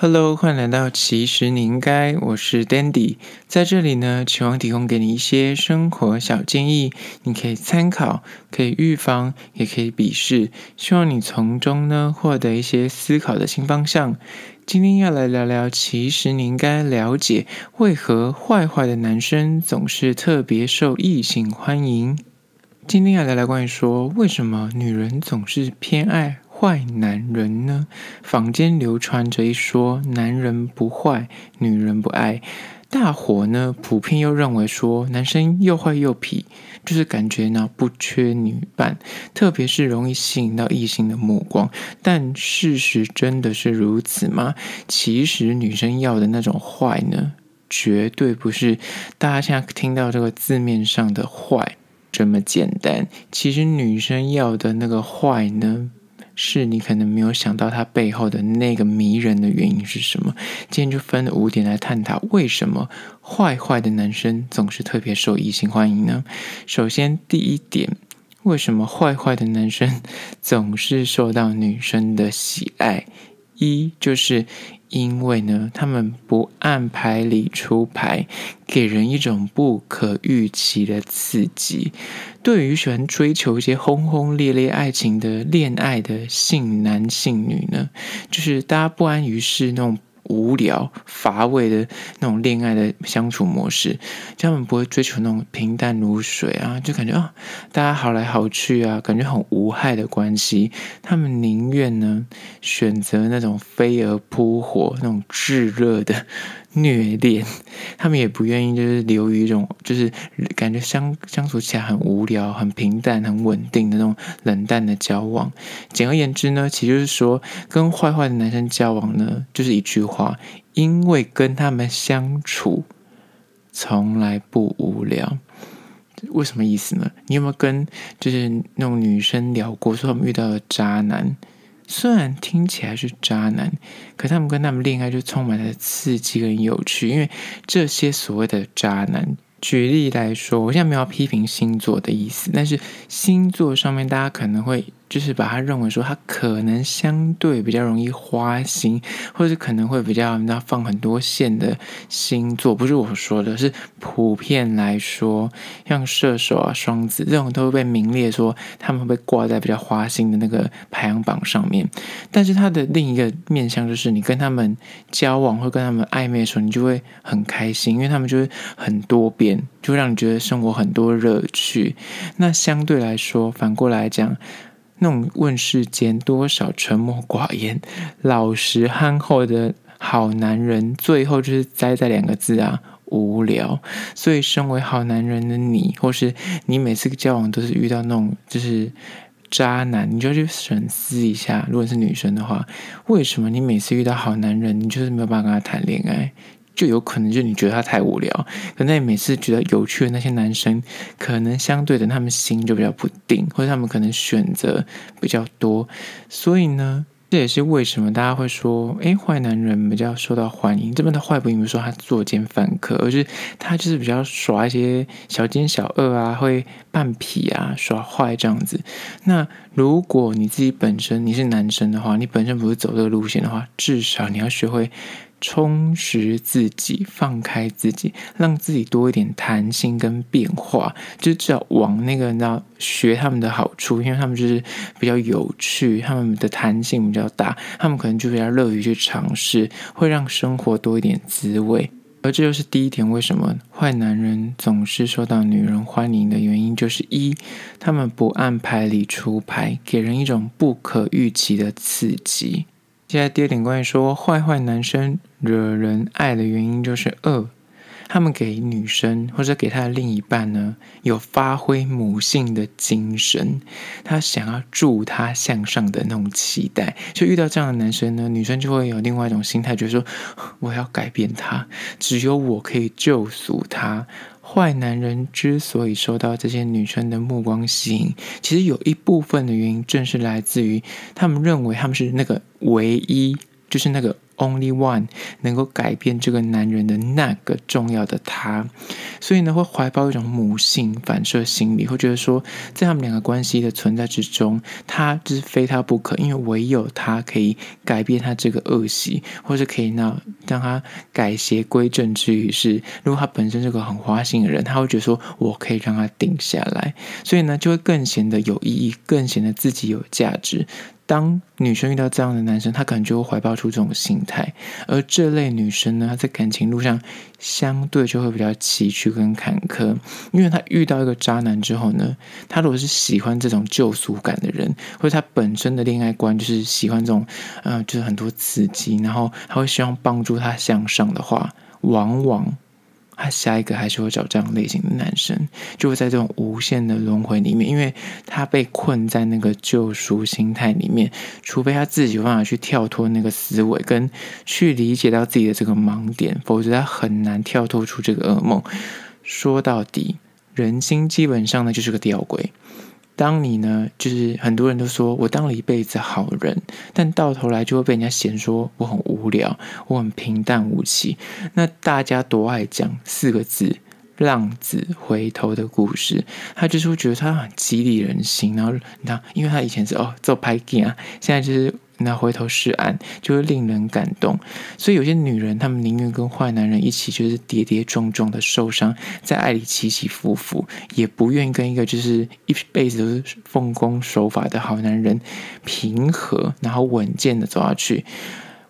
Hello，欢迎来到其实你应该，我是 Dandy，在这里呢，期望提供给你一些生活小建议，你可以参考，可以预防，也可以鄙视，希望你从中呢获得一些思考的新方向。今天要来聊聊，其实你应该了解，为何坏坏的男生总是特别受异性欢迎。今天要聊聊关于说，为什么女人总是偏爱坏男人呢？坊间流传着一说，男人不坏，女人不爱。大伙呢普遍又认为说，男生又坏又痞，就是感觉呢不缺女伴，特别是容易吸引到异性的目光。但事实真的是如此吗？其实女生要的那种坏呢，绝对不是大家现在听到这个字面上的坏这么简单。其实女生要的那个坏呢，是你可能没有想到他背后的那个迷人的原因是什么？今天就分了五点来探讨，为什么坏坏的男生总是特别受异性欢迎呢？首先，第一点，为什么坏坏的男生 总是受到女生的喜爱？一就是。因为呢，他们不按牌理出牌，给人一种不可预期的刺激。对于喜欢追求一些轰轰烈烈爱情的恋爱的性男性女呢，就是大家不安于世那种。无聊乏味的那种恋爱的相处模式，他们不会追求那种平淡如水啊，就感觉啊，大家好来好去啊，感觉很无害的关系。他们宁愿呢选择那种飞蛾扑火、那种炙热的。虐恋，他们也不愿意，就是流于一种，就是感觉相相处起来很无聊、很平淡、很稳定的那种冷淡的交往。简而言之呢，其实就是说，跟坏坏的男生交往呢，就是一句话：因为跟他们相处从来不无聊。为什么意思呢？你有没有跟就是那种女生聊过，说他们遇到的渣男？虽然听起来是渣男，可他们跟他们恋爱就充满了刺激跟有趣，因为这些所谓的渣男。举例来说，我现在没有批评星座的意思，但是星座上面大家可能会就是把他认为说他可能相对比较容易花心，或者是可能会比较那放很多线的星座，不是我说的，是普遍来说，像射手啊、双子这种都会被名列说他们会被挂在比较花心的那个排行榜上面。但是他的另一个面向就是，你跟他们交往或跟他们暧昧的时候，你就会很开心，因为他们就会很多变。就让你觉得生活很多乐趣。那相对来说，反过来讲，那种问世间多少沉默寡言、老实憨厚的好男人，最后就是栽在两个字啊，无聊。所以，身为好男人的你，或是你每次交往都是遇到那种就是渣男，你就去审视一下，如果是女生的话，为什么你每次遇到好男人，你就是没有办法跟他谈恋爱？就有可能就你觉得他太无聊，可能你每次觉得有趣的那些男生，可能相对的他们心就比较不定，或者他们可能选择比较多，所以呢，这也是为什么大家会说，诶，坏男人比较受到欢迎。这边的坏不并不是说他作奸犯科，而是他就是比较耍一些小奸小恶啊，会扮痞啊，耍坏这样子。那如果你自己本身你是男生的话，你本身不是走这个路线的话，至少你要学会。充实自己，放开自己，让自己多一点弹性跟变化，就只要往那个那学他们的好处，因为他们就是比较有趣，他们的弹性比较大，他们可能就比较乐于去尝试，会让生活多一点滋味。而这就是第一点，为什么坏男人总是受到女人欢迎的原因，就是一，他们不按牌理出牌，给人一种不可预期的刺激。接下来第二点，关于说坏坏男生惹人爱的原因，就是二，他们给女生或者给他的另一半呢，有发挥母性的精神，他想要助他向上的那种期待。就遇到这样的男生呢，女生就会有另外一种心态，就是说我要改变他，只有我可以救赎他。坏男人之所以受到这些女生的目光吸引，其实有一部分的原因，正是来自于他们认为他们是那个唯一，就是那个 only one 能够改变这个男人的那个重要的他。所以呢，会怀抱一种母性反射心理，会觉得说，在他们两个关系的存在之中，他就是非他不可，因为唯有他可以改变他这个恶习，或是可以让让他改邪归正之余是，如果他本身是个很花心的人，他会觉得说我可以让他定下来，所以呢，就会更显得有意义，更显得自己有价值。当女生遇到这样的男生，她可能就会怀抱出这种心态，而这类女生呢，她在感情路上相对就会比较崎岖跟坎坷，因为她遇到一个渣男之后呢，她如果是喜欢这种救赎感的人，或者她本身的恋爱观就是喜欢这种，呃，就是很多刺激，然后她会希望帮助他向上的话，往往。他下一个还是会找这样类型的男生，就会在这种无限的轮回里面，因为他被困在那个救赎心态里面，除非他自己有办法去跳脱那个思维，跟去理解到自己的这个盲点，否则他很难跳脱出这个噩梦。说到底，人心基本上呢就是个吊诡。当你呢，就是很多人都说我当了一辈子好人，但到头来就会被人家嫌说我很无聊，我很平淡无奇。那大家多爱讲四个字“浪子回头”的故事，他就是会觉得他很激励人心。然后，你知道，因为他以前是哦做拍镜啊，现在就是。那回头是岸，就会令人感动。所以有些女人，她们宁愿跟坏男人一起，就是跌跌撞撞的受伤，在爱里起起伏伏，也不愿意跟一个就是一辈子都是奉公守法的好男人平和，然后稳健的走下去。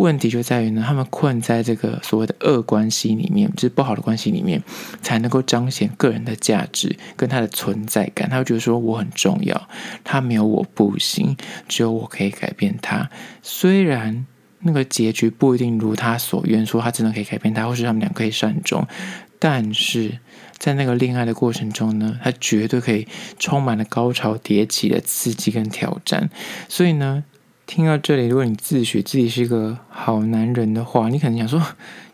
问题就在于呢，他们困在这个所谓的恶关系里面，就是不好的关系里面，才能够彰显个人的价值跟他的存在感。他会觉得说我很重要，他没有我不行，只有我可以改变他。虽然那个结局不一定如他所愿，说他真的可以改变他，或是他们俩可以善终，但是在那个恋爱的过程中呢，他绝对可以充满了高潮迭起的刺激跟挑战。所以呢。听到这里，如果你自诩自己是一个好男人的话，你可能想说，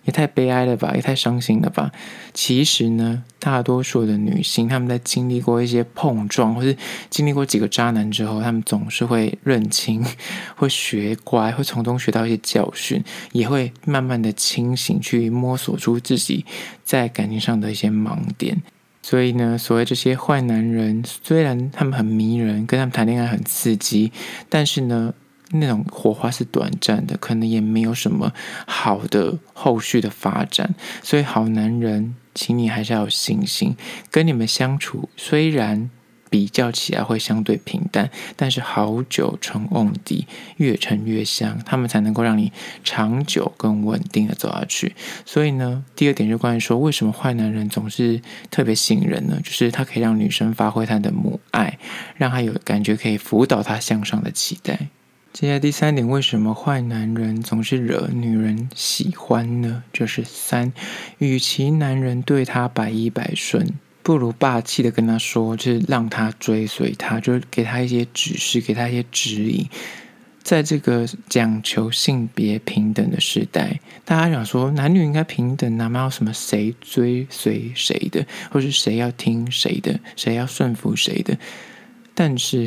也太悲哀了吧，也太伤心了吧。其实呢，大多数的女性，她们在经历过一些碰撞，或是经历过几个渣男之后，她们总是会认清，会学乖，会从中学到一些教训，也会慢慢的清醒，去摸索出自己在感情上的一些盲点。所以呢，所谓这些坏男人，虽然他们很迷人，跟他们谈恋爱很刺激，但是呢。那种火花是短暂的，可能也没有什么好的后续的发展。所以，好男人，请你还是要有信心。跟你们相处，虽然比较起来会相对平淡，但是好酒沉瓮底，越沉越香，他们才能够让你长久更稳定的走下去。所以呢，第二点就关于说，为什么坏男人总是特别吸引人呢？就是他可以让女生发挥她的母爱，让她有感觉可以辅导她向上的期待。接下来第三点，为什么坏男人总是惹女人喜欢呢？就是三，与其男人对他百依百顺，不如霸气的跟他说，就是让他追随他，就是给他一些指示，给他一些指引。在这个讲求性别平等的时代，大家想说男女应该平等，哪有什么谁追随谁的，或是谁要听谁的，谁要顺服谁的？但是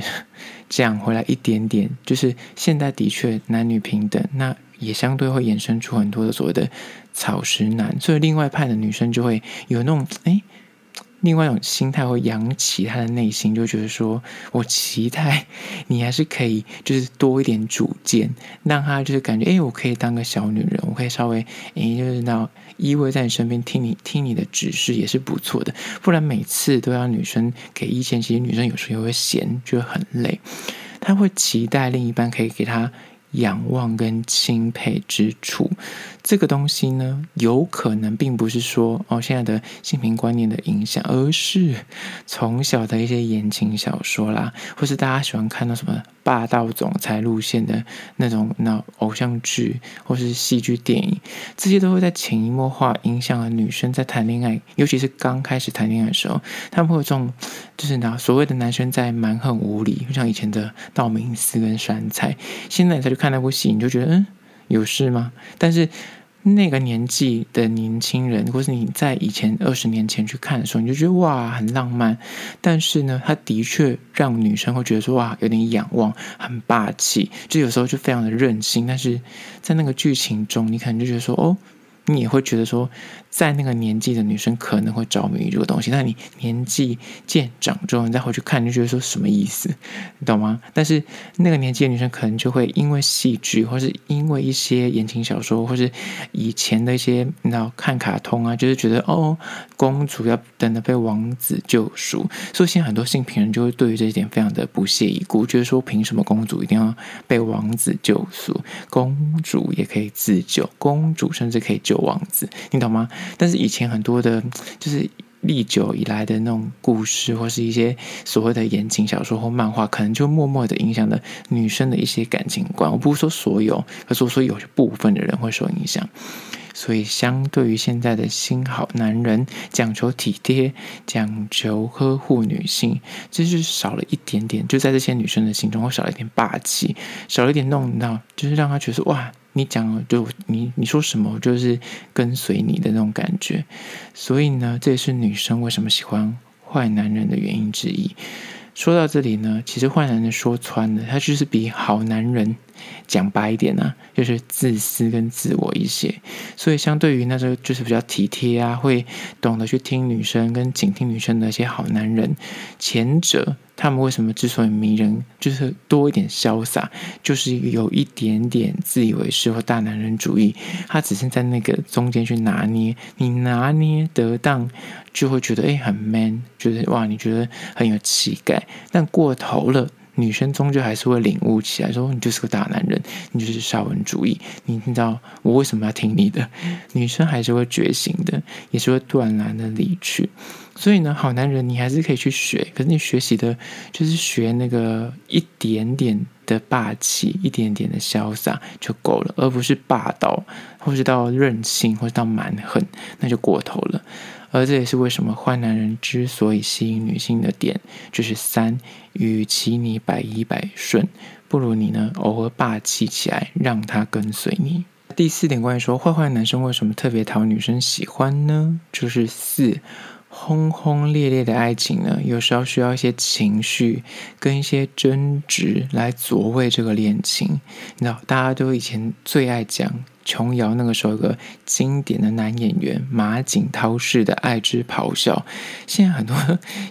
讲回来一点点，就是现在的确男女平等，那也相对会衍生出很多的所谓的草食男，所以另外派的女生就会有那种哎。另外一种心态会扬起他的内心，就觉得说，我期待你还是可以，就是多一点主见，让他就是感觉，哎，我可以当个小女人，我可以稍微，哎，就是那依偎在你身边，听你听你的指示也是不错的。不然每次都要女生给意见，其实女生有时候也会嫌，就很累。他会期待另一半可以给他。仰望跟钦佩之处，这个东西呢，有可能并不是说哦，现在的性平观念的影响，而是从小的一些言情小说啦，或是大家喜欢看到什么霸道总裁路线的那种那偶像剧，或是戏剧电影，这些都会在潜移默化影响了女生在谈恋爱，尤其是刚开始谈恋爱的时候，他们会有这种，就是那所谓的男生在蛮横无理，就像以前的道明寺跟杉菜，现在他就。看那部戏，你就觉得嗯，有事吗？但是那个年纪的年轻人，或是你在以前二十年前去看的时候，你就觉得哇，很浪漫。但是呢，他的确让女生会觉得说哇，有点仰望，很霸气。就有时候就非常的任性。但是在那个剧情中，你可能就觉得说哦，你也会觉得说，在那个年纪的女生可能会着迷于这个东西，但你年纪渐长之后，你再回去看，你就觉得说什么意思，你懂吗？但是那个年纪的女生可能就会因为戏剧，或是因为一些言情小说，或是以前的一些你知道看卡通啊，就是觉得哦，公主要等着被王子救赎，所以现在很多性平人就会对于这一点非常的不屑一顾，觉得说凭什么公主一定要被王子救赎？公主也可以自救，公主甚至可以救王子，你懂吗？但是以前很多的，就是历久以来的那种故事，或是一些所谓的言情小说或漫画，可能就默默的影响了女生的一些感情观。我不是说所有，而是说有些部分的人会受影响。所以，相对于现在的新好男人，讲求体贴，讲求呵护女性，就是少了一点点，就在这些女生的心中会少了一点霸气，少了一点弄到，就是让她觉得哇。你讲就你你说什么，我就是跟随你的那种感觉。所以呢，这也是女生为什么喜欢坏男人的原因之一。说到这里呢，其实坏男人说穿了，他就是比好男人讲白一点呢、就是自私跟自我一些。所以相对于那时候就是比较体贴啊，会懂得去听女生跟倾听女生的一些好男人，前者。他们为什么之所以迷人，就是多一点潇洒，就是有一点点自以为是或大男人主义。他只是在那个中间去拿捏，你拿捏得当，就会觉得诶很 man，觉得哇，你觉得很有气概。但过头了，女生终究还是会领悟起来，说你就是个大男人，你就是沙文主义。你知道我为什么要听你的？女生还是会觉醒的，也是会断然的离去。所以呢，好男人你还是可以去学，可是你学习的就是学那个一点点的霸气，一点点的潇洒就够了，而不是霸道，或是到任性，或是到蛮横，那就过头了。而这也是为什么坏男人之所以吸引女性的点，就是三，与其你百依百顺，不如你呢偶尔霸气起来，让他跟随你。第四点关于说坏坏男生为什么特别讨女生喜欢呢？就是四。轰轰烈烈的爱情呢，有时候需要一些情绪跟一些争执来佐味这个恋情。你知道，大家都以前最爱讲琼瑶那个时候有个经典的男演员马景涛式的爱之咆哮。现在很多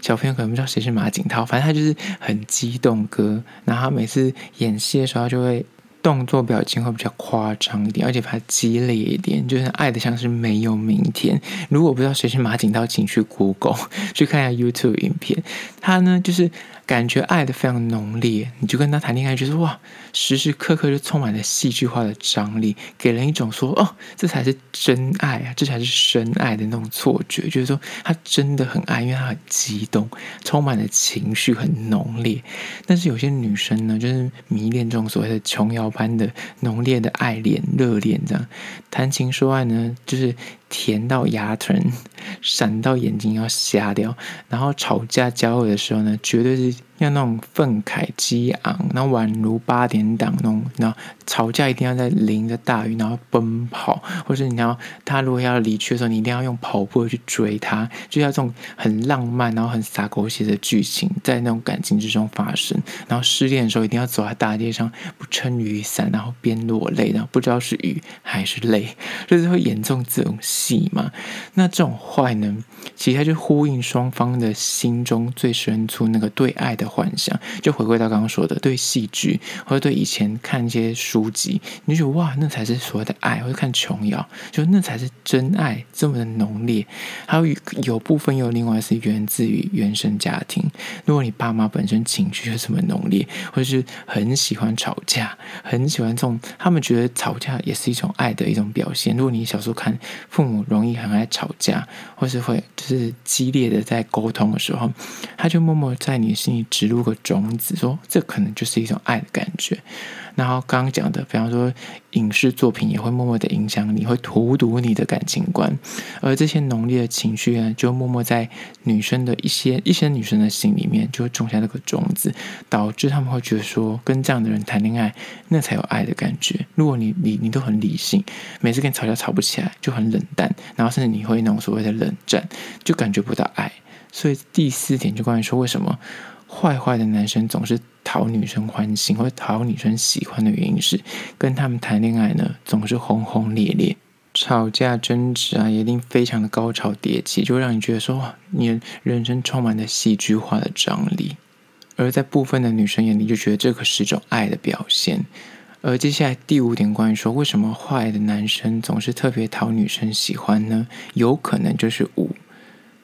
小朋友可能不知道谁是马景涛，反正他就是很激动哥，然后他每次演戏的时候就会。动作表情会比较夸张一点，而且比较激烈一点，就是爱的像是没有明天。如果不知道谁是马景涛，请去 Google 去看一下 YouTube 影片。他呢，就是。感觉爱的非常浓烈，你就跟他谈恋爱，觉得哇，时时刻刻就充满了戏剧化的张力，给人一种说哦，这才是真爱啊，这才是深爱的那种错觉，就是说他真的很爱，因为他很激动，充满了情绪，很浓烈。但是有些女生呢，就是迷恋这种所谓的琼瑶般的浓烈的爱恋、热恋，这样谈情说爱呢，就是。甜到牙疼，闪到眼睛要瞎掉，然后吵架交恶的时候呢，绝对是。要那种愤慨激昂，然后宛如八点档那种，然后吵架一定要在淋着大雨，然后奔跑，或者你要他如果要离去的时候，你一定要用跑步去追他，就要这种很浪漫，然后很洒狗血的剧情在那种感情之中发生。然后失恋的时候，一定要走在大街上不撑雨伞，然后边落泪，然后不知道是雨还是泪，就是会演这种这种戏嘛。那这种坏呢，其实它就呼应双方的心中最深处那个对爱的幻想，就回归到刚刚说的，对戏剧或者对以前看一些书籍，你就觉得哇，那才是所谓的爱，或者看琼瑶，就那才是真爱，这么的浓烈。还有有部分又另外是源自于原生家庭。如果你爸妈本身情绪就这么浓烈，或者是很喜欢吵架，很喜欢这种，他们觉得吵架也是一种爱的一种表现。如果你小时候看父母容易很爱吵架，或是会就是激烈的在沟通的时候，他就默默在你心里。植入个种子，说这可能就是一种爱的感觉。然后刚刚讲的，比方说影视作品也会默默的影响你，会荼毒你的感情观。而这些浓烈的情绪呢，就默默在女生的一些一些女生的心里面，就会种下那个种子，导致他们会觉得说，跟这样的人谈恋爱，那才有爱的感觉。如果你你你都很理性，每次跟你吵架吵不起来，就很冷淡，然后甚至你会那种所谓的冷战，就感觉不到爱。所以第四点就关于说，为什么？坏坏的男生总是讨女生欢心或讨女生喜欢的原因是，跟他们谈恋爱呢，总是轰轰烈烈。吵架争执啊，一定非常的高潮迭起，就让你觉得说，哇，你人生充满了戏剧化的张力。而在部分的女生眼里，就觉得这可是种爱的表现。而接下来第五点，关于说为什么坏的男生总是特别讨女生喜欢呢？有可能就是五，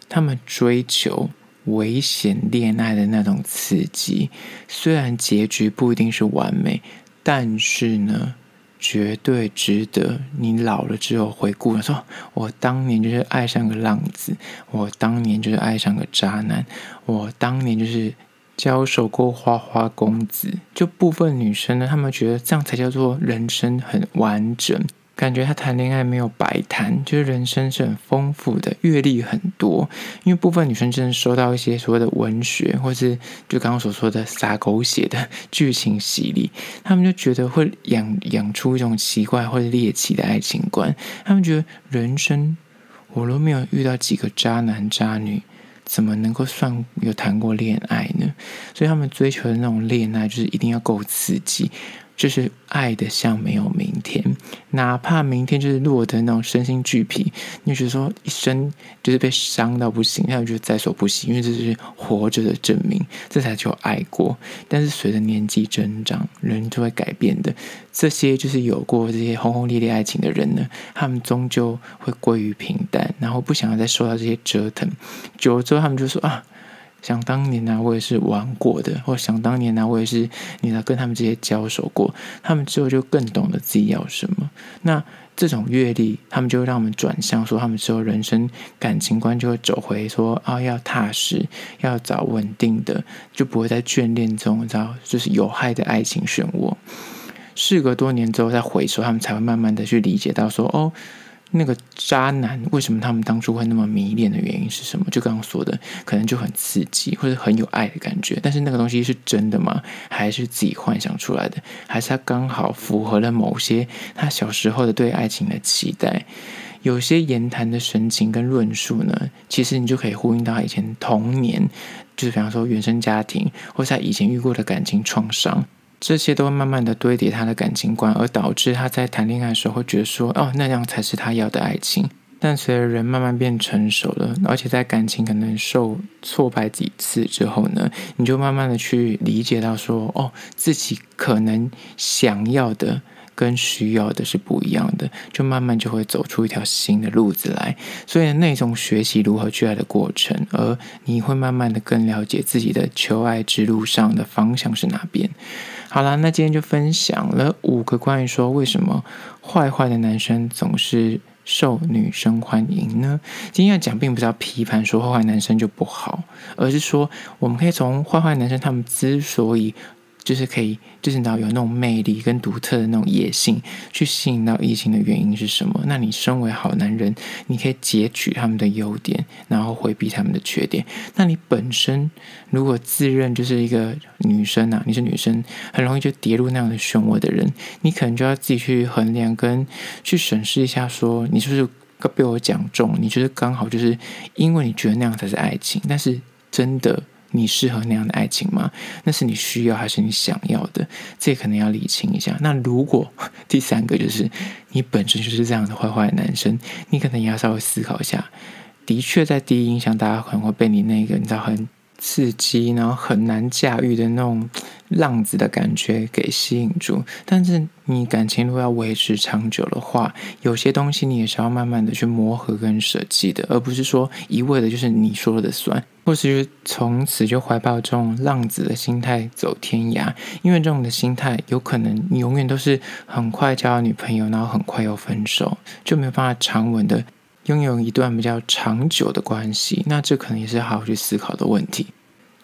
他们追求危险恋爱的那种刺激，虽然结局不一定是完美，但是呢，绝对值得你老了之后回顾，说我当年就是爱上个浪子，我当年就是爱上个渣男，我当年就是。交手过花花公子，就部分女生呢，她们觉得这样才叫做人生很完整，感觉他谈恋爱没有白谈，就是人生是很丰富的，阅历很多。因为部分女生真的收到一些所谓的文学，或是就刚刚所说的撒狗血的 剧情洗礼，她们就觉得会养养出一种奇怪或者猎奇的爱情观。她们觉得人生我都没有遇到几个渣男渣女。怎么能够算有谈过恋爱呢？所以他们追求的那种恋爱，就是一定要够刺激，就是爱的像没有明天，哪怕明天就是落得那种身心俱疲，你就觉得说一生就是被伤到不行，那我觉得在所不惜，因为这是活着的证明，这才叫爱过。但是随着年纪增长，人就会改变的。这些就是有过这些轰轰烈烈爱情的人呢，他们终究会归于平淡，然后不想要再受到这些折腾。久了之后，他们就说啊，想当年呢、我也是玩过的，或想当年呢、我也是你来跟他们这些交手过。他们之后就更懂得自己要什么。那这种阅历，他们就会让我们转向说，他们之后人生感情观就会走回说啊，要踏实，要找稳定的，就不会在眷恋中，你知道，就是有害的爱情漩涡。事隔多年之后再回首，他们才会慢慢的去理解到说，哦，那个渣男为什么他们当初会那么迷恋的原因是什么？就刚刚说的，可能就很刺激或者很有爱的感觉。但是那个东西是真的吗？还是自己幻想出来的？还是他刚好符合了某些他小时候的对爱情的期待？有些言谈的神情跟论述呢，其实你就可以呼应到他以前童年，就是比方说原生家庭，或是他以前遇过的感情创伤。这些都会慢慢的堆叠他的感情观，而导致他在谈恋爱的时候会觉得说，哦，那样才是他要的爱情。但随着人慢慢变成熟了，而且在感情可能受挫败几次之后呢，你就慢慢的去理解到说，哦，自己可能想要的跟需要的是不一样的，就慢慢就会走出一条新的路子来。所以那种学习如何去爱的过程，而你会慢慢的更了解自己的求爱之路上的方向是哪边。好啦，那今天就分享了五个关于说为什么坏坏的男生总是受女生欢迎呢？今天要讲并不是要批判说坏坏男生就不好，而是说我们可以从坏坏男生他们之所以。就是可以，就是你知道有那种魅力跟独特的那种野性，去吸引到异性的原因是什么？那你身为好男人，你可以截取他们的优点，然后回避他们的缺点。那你本身如果自认就是一个女生啊，你是女生，很容易就跌入那样的漩涡的人，你可能就要自己去衡量跟去审视一下，说你是不是被我讲中？你就是刚好就是因为你觉得那样才是爱情，但是真的。你适合那样的爱情吗？那是你需要还是你想要的？这可能要理清一下。那如果第三个就是你本身就是这样的坏坏的男生，你可能也要稍微思考一下。的确，在第一印象，大家可能会被你那个你知道很刺激，然后很难驾驭的那种。浪子的感觉给吸引住，但是你感情如果要维持长久的话，有些东西你也是要慢慢的去磨合跟舍弃的，而不是说一味的就是你说了算，或是从此就怀抱这种浪子的心态走天涯，因为这种的心态有可能你永远都是很快交到女朋友，然后很快又分手，就没有办法长稳的拥有一段比较长久的关系，那这可能也是好好去思考的问题。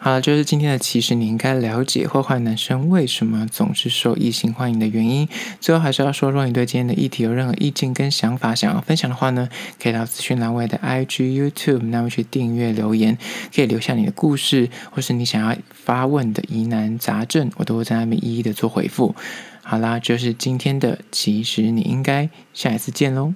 好了，就是今天的，其实你应该了解坏坏男生为什么总是受异性欢迎的原因。最后还是要说，如果你对今天的议题有任何意见跟想法想要分享的话呢，可以到资讯栏位的 IG、YouTube 那边去订阅留言，可以留下你的故事，或是你想要发问的疑难杂症，我都会在那边一一的做回复。好啦，就是今天的，其实你应该下一次见喽。